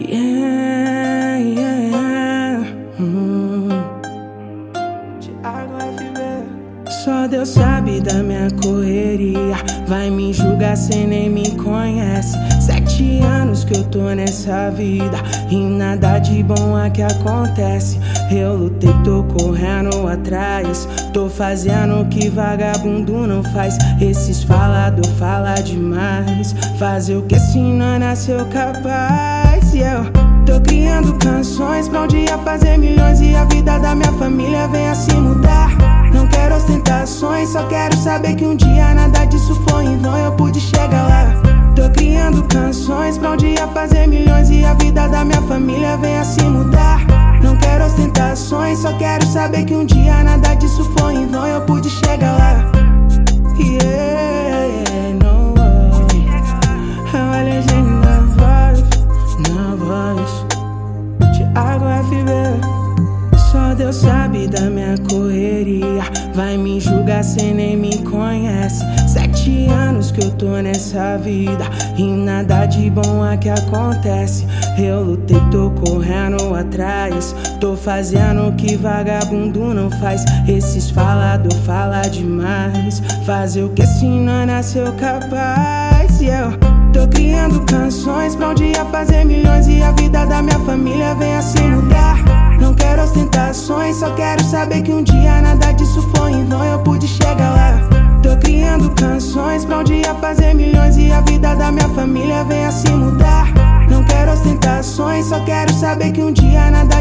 Yeah, yeah. Hum. Só Deus sabe da minha correria. Vai me julgar cê nem me conhece. Sete anos que eu tô nessa vida. E nada de bom aqui acontece. Eu lutei, tô correndo atrás. Tô fazendo o que vagabundo não faz. Esses falador fala demais. Fazer o que se não nasceu capaz eu tô criando canções pra um dia fazer milhões e a vida da minha família vem assim mudar. Não quero ostentações, só quero saber que um dia nada disso foi em vão, eu pude chegar lá. Tô criando canções pra um dia fazer milhões e a vida da minha família vem assim mudar. Não quero ostentações, só quero saber que um dia Deus sabe da minha correria. Vai me julgar cê nem me conhece. Sete anos que eu tô nessa vida. E nada de bom aqui acontece. Eu lutei, tô correndo atrás. Tô fazendo o que vagabundo não faz. Esses falador fala demais. Fazer o que se não nasceu capaz. E eu tô criando canções pra milhões. A minha família vem assim mudar. Não quero ostentações, só quero saber que um dia nada disso foi em vão, eu pude chegar lá. Tô criando canções pra um dia fazer milhões e a vida da minha família vem assim mudar. Não quero ostentações, só quero saber que um dia nada